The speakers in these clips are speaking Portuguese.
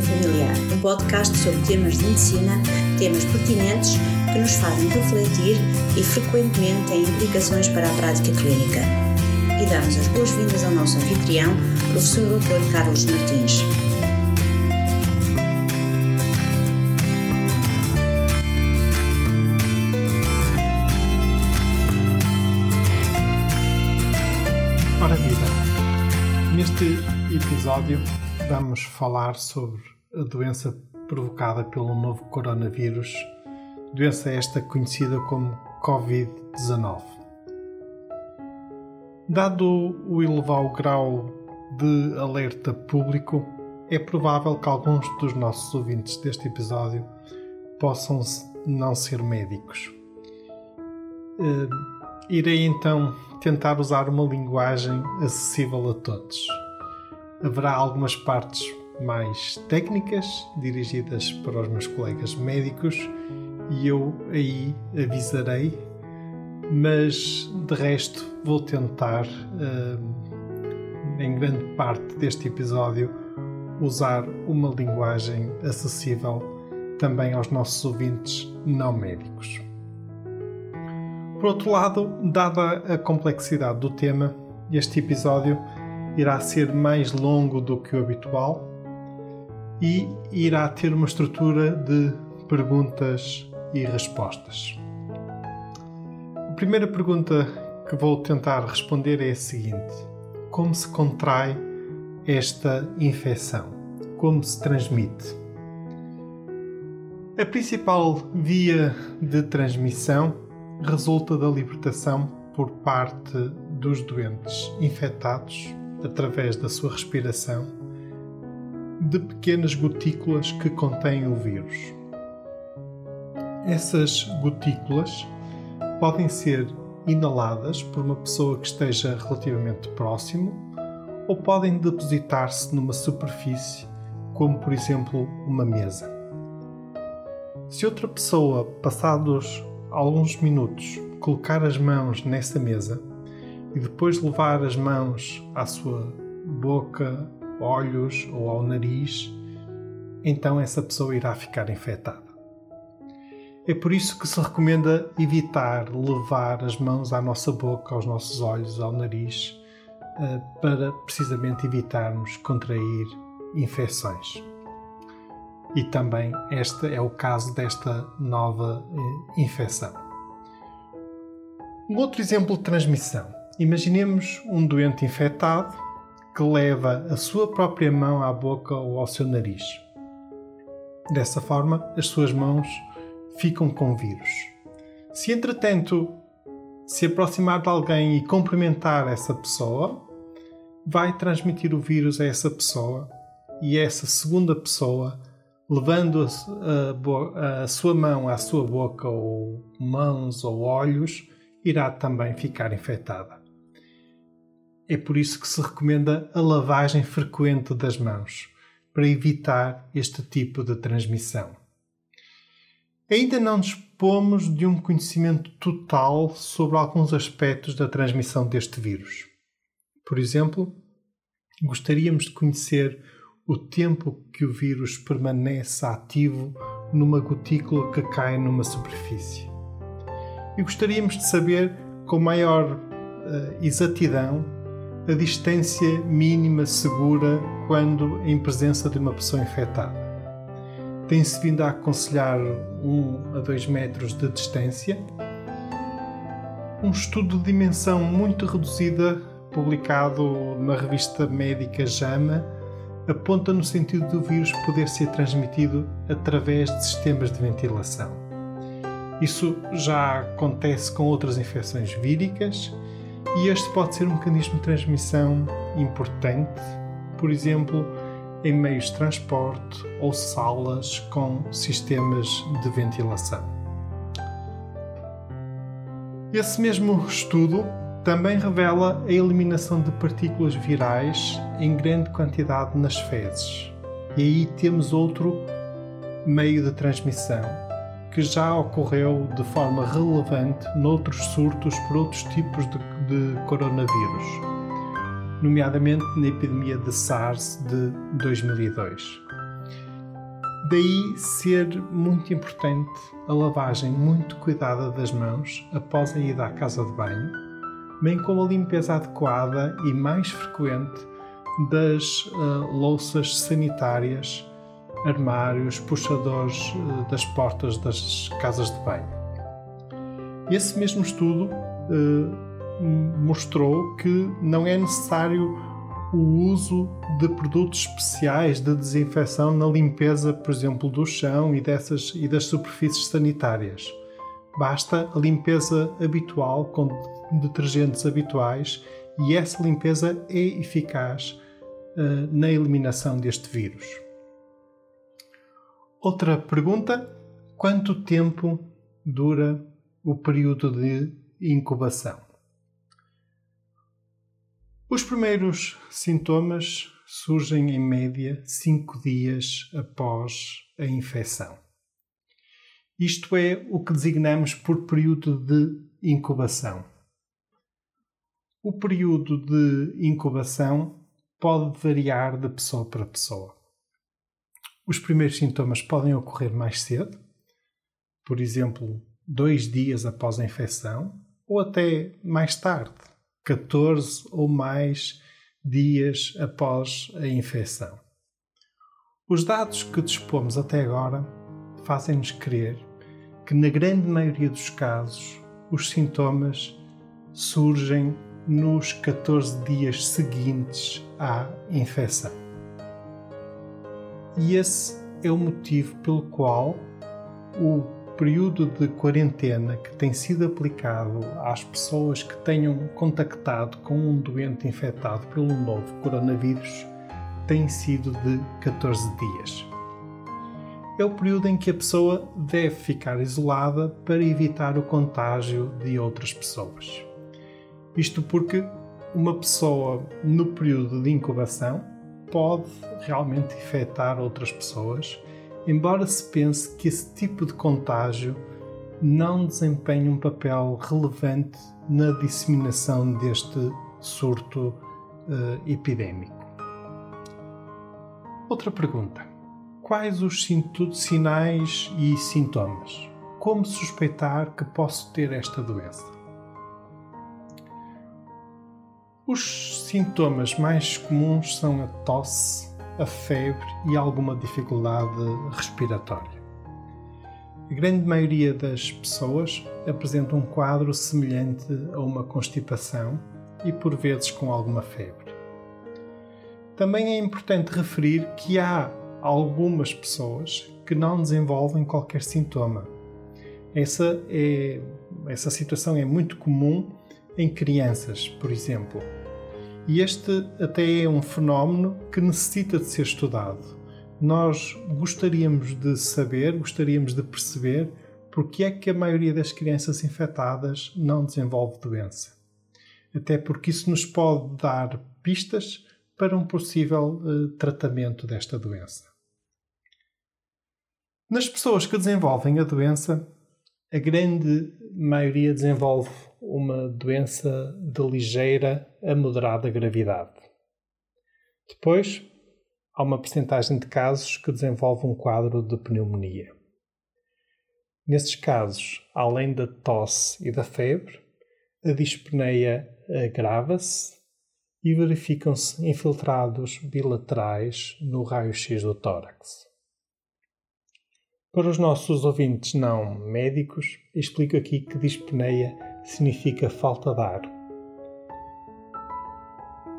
Familiar, um podcast sobre temas de medicina, temas pertinentes que nos fazem refletir e frequentemente têm implicações para a prática clínica. E damos as boas-vindas ao nosso anfitrião, professor Dr. Carlos Martins. Episódio vamos falar sobre a doença provocada pelo novo coronavírus, doença esta conhecida como Covid-19. Dado o elevado grau de alerta público, é provável que alguns dos nossos ouvintes deste episódio possam não ser médicos. Uh, irei então tentar usar uma linguagem acessível a todos. Haverá algumas partes mais técnicas dirigidas para os meus colegas médicos e eu aí avisarei, mas de resto vou tentar, em grande parte deste episódio, usar uma linguagem acessível também aos nossos ouvintes não médicos. Por outro lado, dada a complexidade do tema, este episódio irá ser mais longo do que o habitual e irá ter uma estrutura de perguntas e respostas. A primeira pergunta que vou tentar responder é a seguinte: Como se contrai esta infecção? Como se transmite? A principal via de transmissão resulta da libertação por parte dos doentes infectados, através da sua respiração, de pequenas gotículas que contêm o vírus. Essas gotículas podem ser inaladas por uma pessoa que esteja relativamente próximo ou podem depositar-se numa superfície, como por exemplo uma mesa. Se outra pessoa, passados alguns minutos, colocar as mãos nessa mesa e depois levar as mãos à sua boca, olhos ou ao nariz, então essa pessoa irá ficar infectada. É por isso que se recomenda evitar levar as mãos à nossa boca, aos nossos olhos, ao nariz, eh, para precisamente evitarmos contrair infecções. E também este é o caso desta nova eh, infecção. Um outro exemplo de transmissão. Imaginemos um doente infectado que leva a sua própria mão à boca ou ao seu nariz. Dessa forma, as suas mãos ficam com vírus. Se entretanto se aproximar de alguém e cumprimentar essa pessoa, vai transmitir o vírus a essa pessoa e essa segunda pessoa levando a, sua mão à sua boca ou mãos ou olhos, irá também ficar infectada. É por isso que se recomenda a lavagem frequente das mãos, para evitar este tipo de transmissão. Ainda não dispomos de um conhecimento total sobre alguns aspectos da transmissão deste vírus. Por exemplo, gostaríamos de conhecer o tempo que o vírus permanece ativo numa gotícula que cai numa superfície. E gostaríamos de saber com maior uh, exatidão a distância mínima segura quando em presença de uma pessoa infectada. Tem-se vindo a aconselhar 1 a 2 metros de distância. Um estudo de dimensão muito reduzida, publicado na revista médica JAMA, aponta no sentido do vírus poder ser transmitido através de sistemas de ventilação. Isso já acontece com outras infecções víricas e este pode ser um mecanismo de transmissão importante, por exemplo, em meios de transporte ou salas com sistemas de ventilação. Esse mesmo estudo também revela a eliminação de partículas virais em grande quantidade nas fezes. E aí temos outro meio de transmissão que já ocorreu de forma relevante noutros surtos por outros tipos de, de coronavírus. nomeadamente na epidemia de SARS de 2002. Daí ser muito importante a lavagem muito cuidada das mãos após a ida à casa de banho, bem como a limpeza adequada e mais frequente das uh, louças sanitárias, armários, puxadores uh, das portas das casas de banho. Esse mesmo estudo uh, mostrou que não é necessário o uso de produtos especiais de desinfecção na limpeza, por exemplo, do chão e, dessas, e das superfícies sanitárias. Basta a limpeza habitual com detergentes habituais e essa limpeza é eficaz uh, na eliminação deste vírus. Outra pergunta: quanto tempo dura o período de incubação? Os primeiros sintomas surgem em média 5 dias após a infecção. Isto é o que designamos por período de incubação. O período de incubação pode variar de pessoa para pessoa. Os primeiros sintomas podem ocorrer mais cedo, por exemplo, dois dias após a infecção, ou até mais tarde, 14 ou mais dias após a infecção. Os dados que dispomos até agora fazem-nos crer que, na grande maioria dos casos, os sintomas surgem nos 14 dias seguintes à infecção. E esse é o motivo pelo qual o período de quarentena que tem sido aplicado às pessoas que tenham contactado com um doente infectado pelo novo coronavírus tem sido de 14 dias. É o período em que a pessoa deve ficar isolada para evitar o contágio de outras pessoas. Isto porque uma pessoa no período de incubação pode realmente infectar outras pessoas embora se pense que esse tipo de contágio não desempenha um papel relevante na disseminação deste surto uh, epidémico. Outra pergunta: quais os sinais e sintomas? Como suspeitar que posso ter esta doença? Os sintomas mais comuns são a tosse, a febre e alguma dificuldade respiratória. A grande maioria das pessoas apresenta um quadro semelhante a uma constipação e por vezes com alguma febre. Também é importante referir que há algumas pessoas que não desenvolvem qualquer sintoma. Essa, é, essa situação é muito comum em crianças, por exemplo e este até é um fenómeno que necessita de ser estudado. Nós gostaríamos de saber, gostaríamos de perceber porque é que a maioria das crianças infectadas não desenvolve doença. Até porque isso nos pode dar pistas para um possível uh, tratamento desta doença. Nas pessoas que desenvolvem a doença, a grande maioria desenvolve uma doença de ligeira a moderada gravidade. Depois, há uma percentagem de casos que desenvolve um quadro de pneumonia. Nesses casos, além da tosse e da febre, a dispneia agrava-se e verificam-se infiltrados bilaterais no raio-x do tórax. Para os nossos ouvintes não médicos, explico aqui que dispneia significa falta de ar.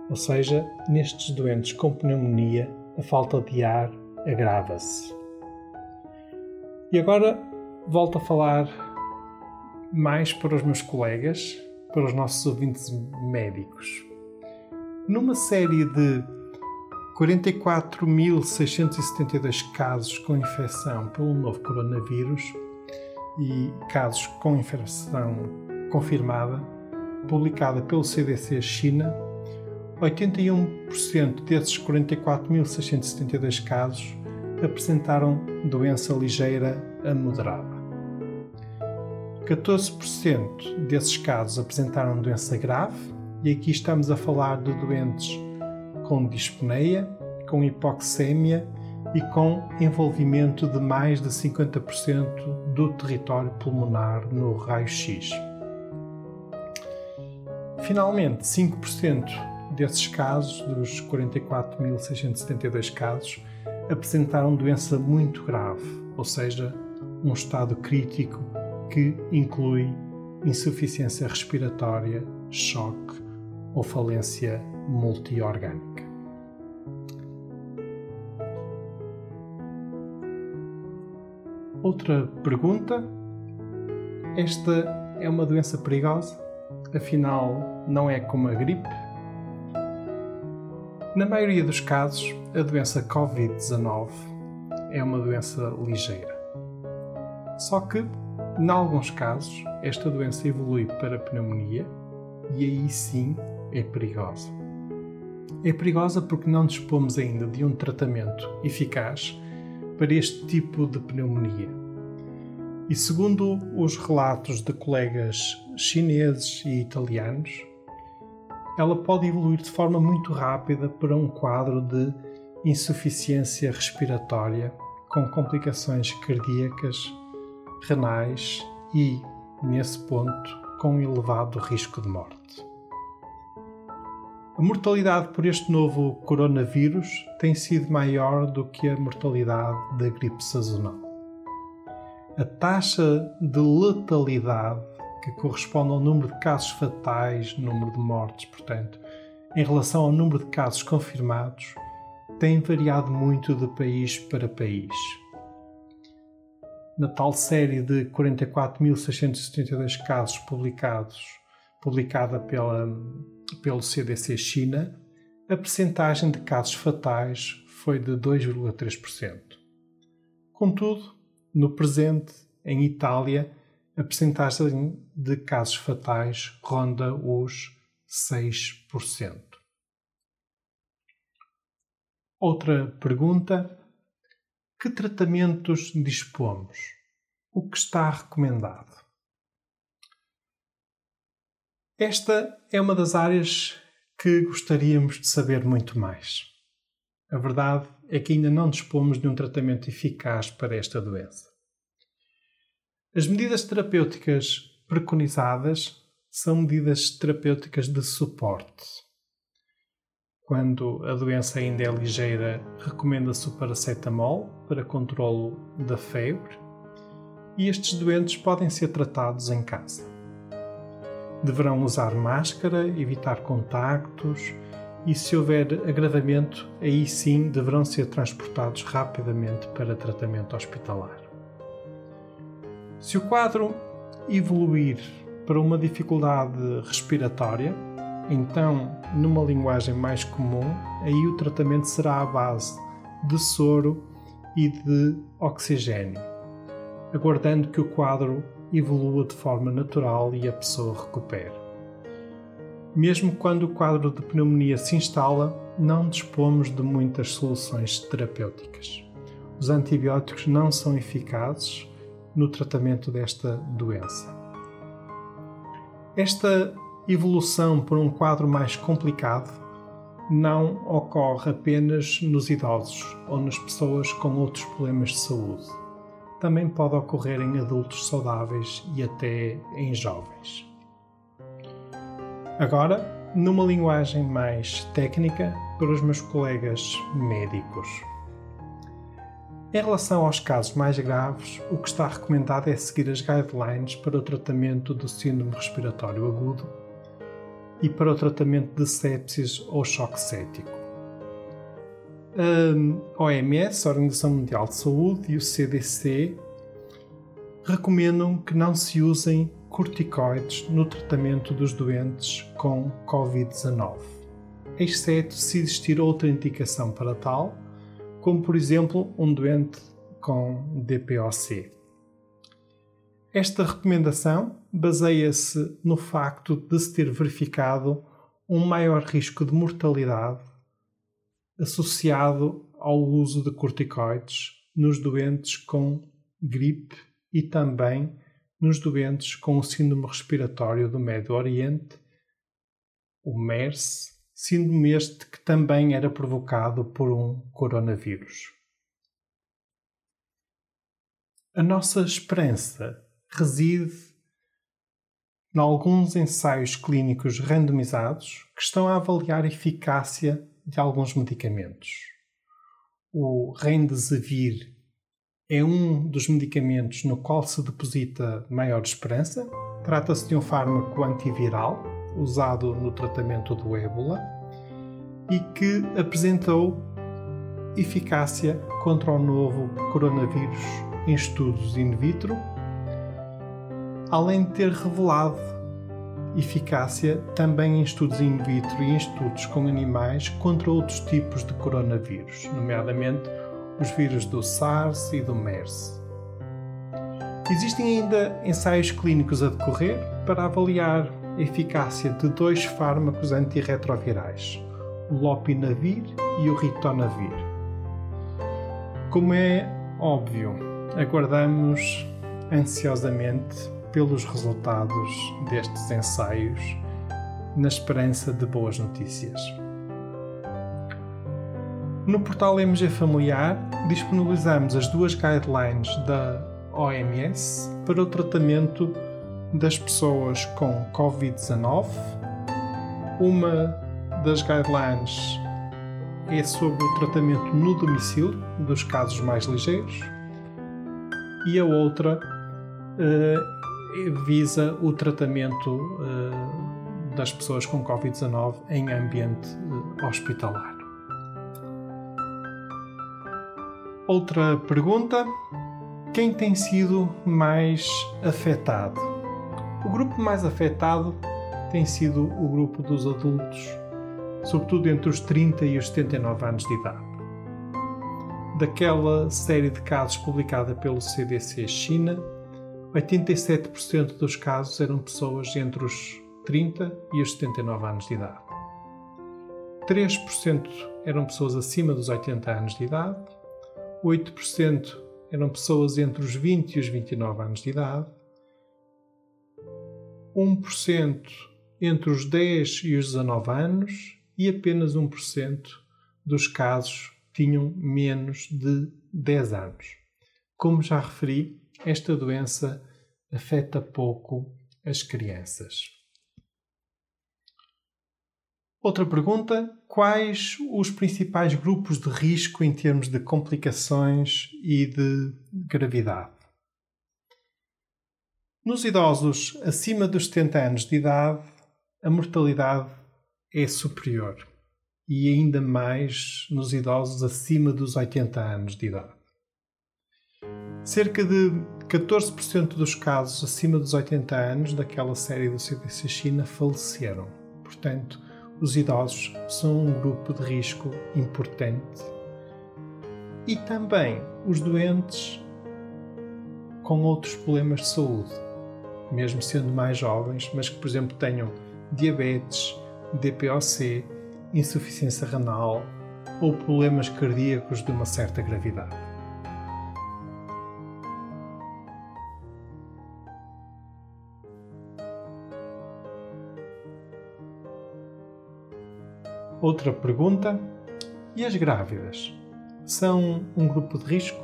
Ou seja, nestes doentes com pneumonia, a falta de ar agrava-se. E agora volto a falar mais para os meus colegas, para os nossos ouvintes médicos. Numa série de 44.672 casos com infecção pelo novo coronavírus e casos com infecção confirmada, publicada pelo CDC China, 81% desses 44.672 casos apresentaram doença ligeira a moderada. 14% desses casos apresentaram doença grave e aqui estamos a falar de doentes com dispneia, com hipoxémia e com envolvimento de mais de 50% do território pulmonar no raio-x. Finalmente, 5% desses casos, dos 44.672 casos, apresentaram doença muito grave, ou seja, um estado crítico que inclui insuficiência respiratória, choque ou falência multiorgânica. Outra pergunta: esta é uma doença perigosa? Afinal, não é como a gripe? Na maioria dos casos, a doença Covid-19 é uma doença ligeira. Só que, em alguns casos, esta doença evolui para pneumonia e aí sim é perigosa. É perigosa porque não dispomos ainda de um tratamento eficaz para este tipo de pneumonia. E segundo os relatos de colegas chineses e italianos, ela pode evoluir de forma muito rápida para um quadro de insuficiência respiratória com complicações cardíacas, renais e, nesse ponto, com elevado risco de morte. A mortalidade por este novo coronavírus tem sido maior do que a mortalidade da gripe sazonal. A taxa de letalidade que corresponde ao número de casos fatais, número de mortes, portanto, em relação ao número de casos confirmados, tem variado muito de país para país. Na tal série de 44.672 casos publicados, publicada pela, pelo CDC China, a percentagem de casos fatais foi de 2,3%. Contudo, no presente, em Itália, a percentagem de casos fatais ronda os 6%. Outra pergunta: que tratamentos dispomos? O que está recomendado? Esta é uma das áreas que gostaríamos de saber muito mais. A verdade é que ainda não dispomos de um tratamento eficaz para esta doença. As medidas terapêuticas preconizadas são medidas terapêuticas de suporte. Quando a doença ainda é ligeira, recomenda-se o paracetamol para controlo da febre e estes doentes podem ser tratados em casa. Deverão usar máscara, evitar contactos e, se houver agravamento, aí sim deverão ser transportados rapidamente para tratamento hospitalar. Se o quadro evoluir para uma dificuldade respiratória, então, numa linguagem mais comum, aí o tratamento será à base de soro e de oxigênio, aguardando que o quadro evolua de forma natural e a pessoa recupere. Mesmo quando o quadro de pneumonia se instala, não dispomos de muitas soluções terapêuticas. Os antibióticos não são eficazes no tratamento desta doença. Esta evolução para um quadro mais complicado não ocorre apenas nos idosos ou nas pessoas com outros problemas de saúde. Também pode ocorrer em adultos saudáveis e até em jovens. Agora, numa linguagem mais técnica, para os meus colegas médicos. Em relação aos casos mais graves, o que está recomendado é seguir as guidelines para o tratamento do síndrome respiratório agudo e para o tratamento de sepsis ou choque cético. A OMS, a Organização Mundial de Saúde, e o CDC recomendam que não se usem corticoides no tratamento dos doentes com Covid-19, exceto se existir outra indicação para tal como por exemplo um doente com DPOC. Esta recomendação baseia-se no facto de se ter verificado um maior risco de mortalidade associado ao uso de corticoides nos doentes com gripe e também nos doentes com o síndrome respiratório do Médio Oriente o MERS, sendo este que também era provocado por um coronavírus. A nossa esperança reside em alguns ensaios clínicos randomizados que estão a avaliar a eficácia de alguns medicamentos. O Remdesivir é um dos medicamentos no qual se deposita maior esperança. Trata-se de um fármaco antiviral usado no tratamento do ébola e que apresentou eficácia contra o novo coronavírus em estudos in vitro, além de ter revelado eficácia também em estudos in vitro e em estudos com animais contra outros tipos de coronavírus, nomeadamente os vírus do SARS e do MERS. Existem ainda ensaios clínicos a decorrer para avaliar a eficácia de dois fármacos antirretrovirais, o Lopinavir e o Ritonavir. Como é óbvio, aguardamos ansiosamente pelos resultados destes ensaios, na esperança de boas notícias. No portal MG Familiar disponibilizamos as duas guidelines da OMS para o tratamento das pessoas com Covid-19. Uma das guidelines é sobre o tratamento no domicílio dos casos mais ligeiros e a outra uh, visa o tratamento uh, das pessoas com Covid-19 em ambiente uh, hospitalar. Outra pergunta: quem tem sido mais afetado? O grupo mais afetado tem sido o grupo dos adultos, sobretudo entre os 30 e os 79 anos de idade. Daquela série de casos publicada pelo CDC China, 87% dos casos eram pessoas entre os 30 e os 79 anos de idade. 3% eram pessoas acima dos 80 anos de idade 8% eram pessoas entre os 20 e os 29 anos de idade, 1% entre os 10 e os 19 anos e apenas 1% dos casos tinham menos de 10 anos. Como já referi, esta doença afeta pouco as crianças. Outra pergunta: quais os principais grupos de risco em termos de complicações e de gravidade? Nos idosos acima dos 70 anos de idade, a mortalidade é superior e ainda mais nos idosos acima dos 80 anos de idade. Cerca de 14% dos casos acima dos 80 anos daquela série do CDC China faleceram. Portanto, os idosos são um grupo de risco importante e também os doentes com outros problemas de saúde, mesmo sendo mais jovens, mas que, por exemplo, tenham diabetes, DPOC, insuficiência renal ou problemas cardíacos de uma certa gravidade. Outra pergunta: e as grávidas? São um grupo de risco?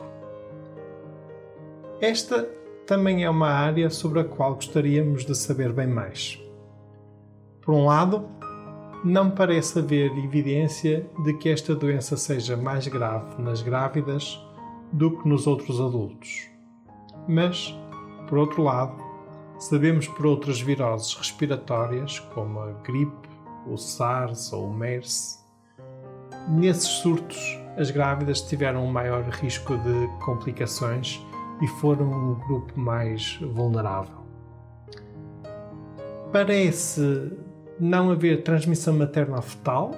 Esta também é uma área sobre a qual gostaríamos de saber bem mais. Por um lado, não parece haver evidência de que esta doença seja mais grave nas grávidas do que nos outros adultos. Mas, por outro lado, sabemos por outras viroses respiratórias, como a gripe, o SARS ou o MERS. Nesses surtos, as grávidas tiveram um maior risco de complicações e foram o grupo mais vulnerável. Parece não haver transmissão materna fetal,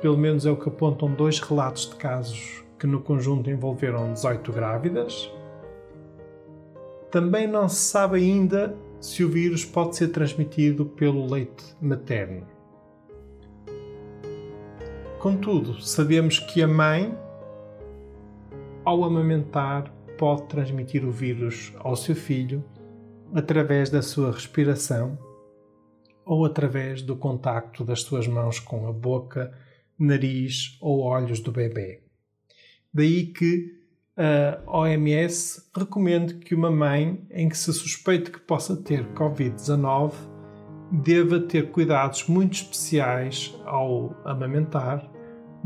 pelo menos é o que apontam dois relatos de casos que no conjunto envolveram 18 grávidas. Também não se sabe ainda se o vírus pode ser transmitido pelo leite materno. Contudo, sabemos que a mãe, ao amamentar, pode transmitir o vírus ao seu filho através da sua respiração ou através do contacto das suas mãos com a boca, nariz ou olhos do bebê. Daí que a OMS recomenda que uma mãe em que se suspeite que possa ter Covid-19 deva ter cuidados muito especiais ao amamentar,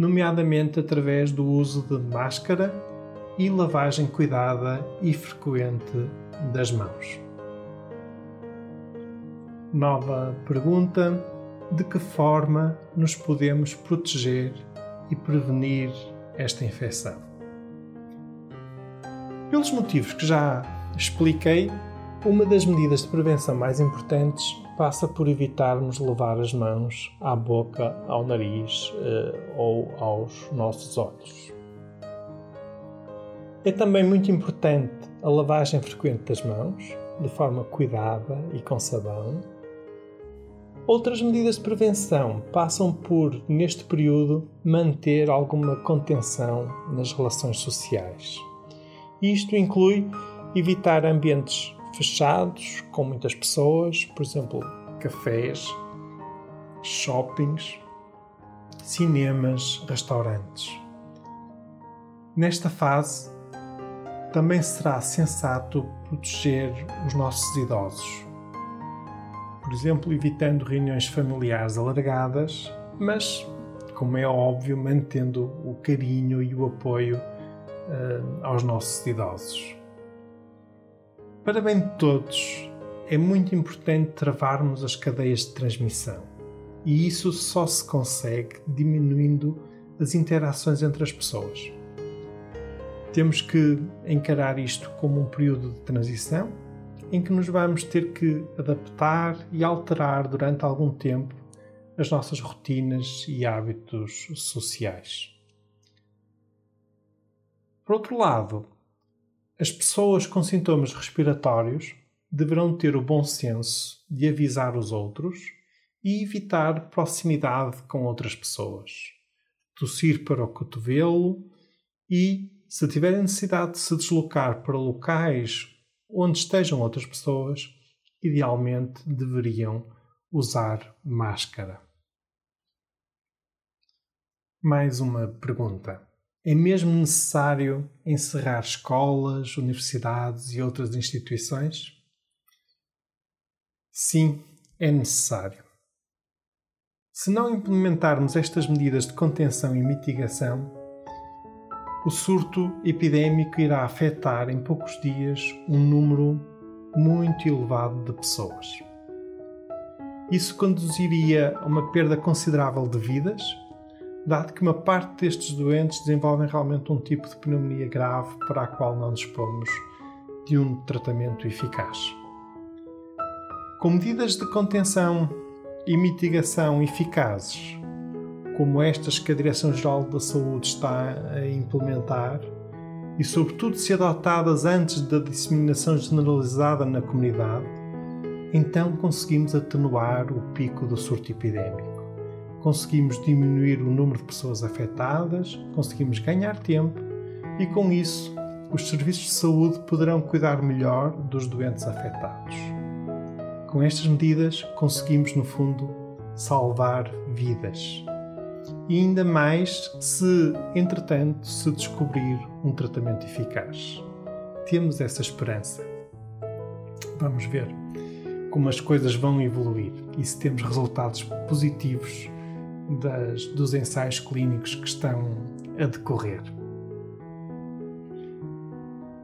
nomeadamente através do uso de máscara e lavagem cuidada e frequente das mãos. Nova pergunta: de que forma nos podemos proteger e prevenir esta infecção? Pelos motivos que já expliquei, uma das medidas de prevenção mais importantes passa por evitarmos levar as mãos à boca, ao nariz eh, ou aos nossos olhos. É também muito importante a lavagem frequente das mãos, de forma cuidada e com sabão, Outras medidas de prevenção passam por, neste período, manter alguma contenção nas relações sociais. Isto inclui evitar ambientes fechados, com muitas pessoas, por exemplo, cafés, shoppings, cinemas, restaurantes. Nesta fase, também será sensato proteger os nossos idosos por exemplo, evitando reuniões familiares alargadas, mas, como é óbvio, mantendo o carinho e o apoio uh, aos nossos idosos. Para bem de todos, é muito importante travarmos as cadeias de transmissão. E isso só se consegue diminuindo as interações entre as pessoas. Temos que encarar isto como um período de transição em que nos vamos ter que adaptar e alterar durante algum tempo as nossas rotinas e hábitos sociais. Por outro lado, as pessoas com sintomas respiratórios deverão ter o bom senso de avisar os outros e evitar proximidade com outras pessoas. Tossir para o cotovelo e, se tiverem necessidade de se deslocar para locais onde estejam outras pessoas, idealmente deveriam usar máscara. Mais uma pergunta. É mesmo necessário encerrar escolas, universidades e outras instituições? Sim, é necessário. Se não implementarmos estas medidas de contenção e mitigação, o surto epidémico irá afetar em poucos dias um número muito elevado de pessoas. Isso conduziria a uma perda considerável de vidas, dado que uma parte destes doentes desenvolvem realmente um tipo de pneumonia grave para a qual não dispomos de um tratamento eficaz. Com medidas de contenção e mitigação eficazes, como estas que a Direção-Geral da Saúde está a implementar e, sobretudo, se adotadas antes da disseminação generalizada na comunidade, então conseguimos atenuar o pico do surto epidémico. Conseguimos diminuir o número de pessoas afetadas, conseguimos ganhar tempo e, com isso, os serviços de saúde poderão cuidar melhor dos doentes afetados. Com estas medidas, conseguimos, no fundo, salvar vidas e ainda mais se, entretanto, se descobrir um tratamento eficaz. Temos essa esperança. Vamos ver como as coisas vão evoluir e se temos resultados positivos das, dos ensaios clínicos que estão a decorrer.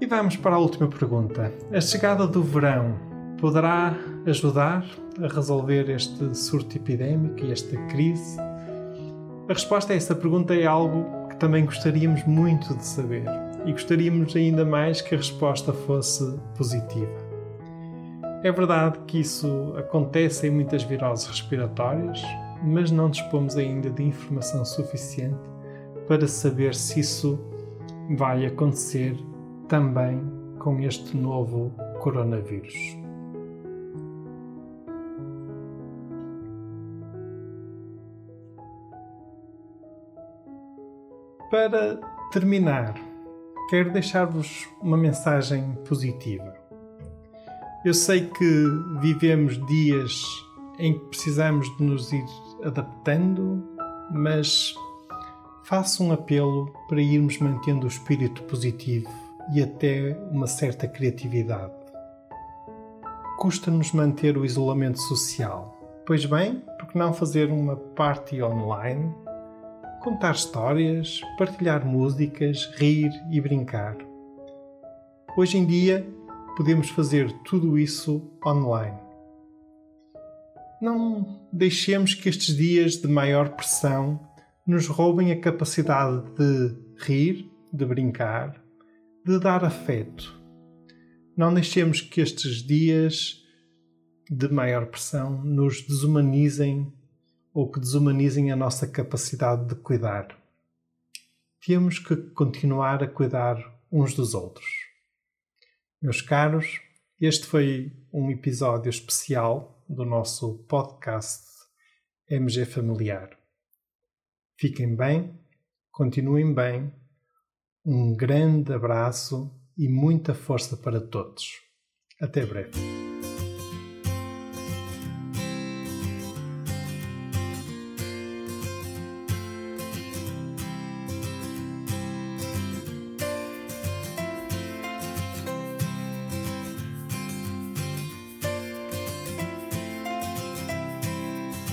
E vamos para a última pergunta. A chegada do verão poderá ajudar a resolver este surto epidémico e esta crise? A resposta a essa pergunta é algo que também gostaríamos muito de saber e gostaríamos ainda mais que a resposta fosse positiva. É verdade que isso acontece em muitas viroses respiratórias, mas não dispomos ainda de informação suficiente para saber se isso vai acontecer também com este novo coronavírus. Para terminar, quero deixar-vos uma mensagem positiva. Eu sei que vivemos dias em que precisamos de nos ir adaptando, mas faço um apelo para irmos mantendo o espírito positivo e até uma certa criatividade. Custa-nos manter o isolamento social. Pois bem, por que não fazer uma party online? Contar histórias, partilhar músicas, rir e brincar. Hoje em dia, podemos fazer tudo isso online. Não deixemos que estes dias de maior pressão nos roubem a capacidade de rir, de brincar, de dar afeto. Não deixemos que estes dias de maior pressão nos desumanizem ou que desumanizem a nossa capacidade de cuidar. Temos que continuar a cuidar uns dos outros. Meus caros, este foi um episódio especial do nosso podcast MG Familiar. Fiquem bem, continuem bem um grande abraço e muita força para todos. Até breve.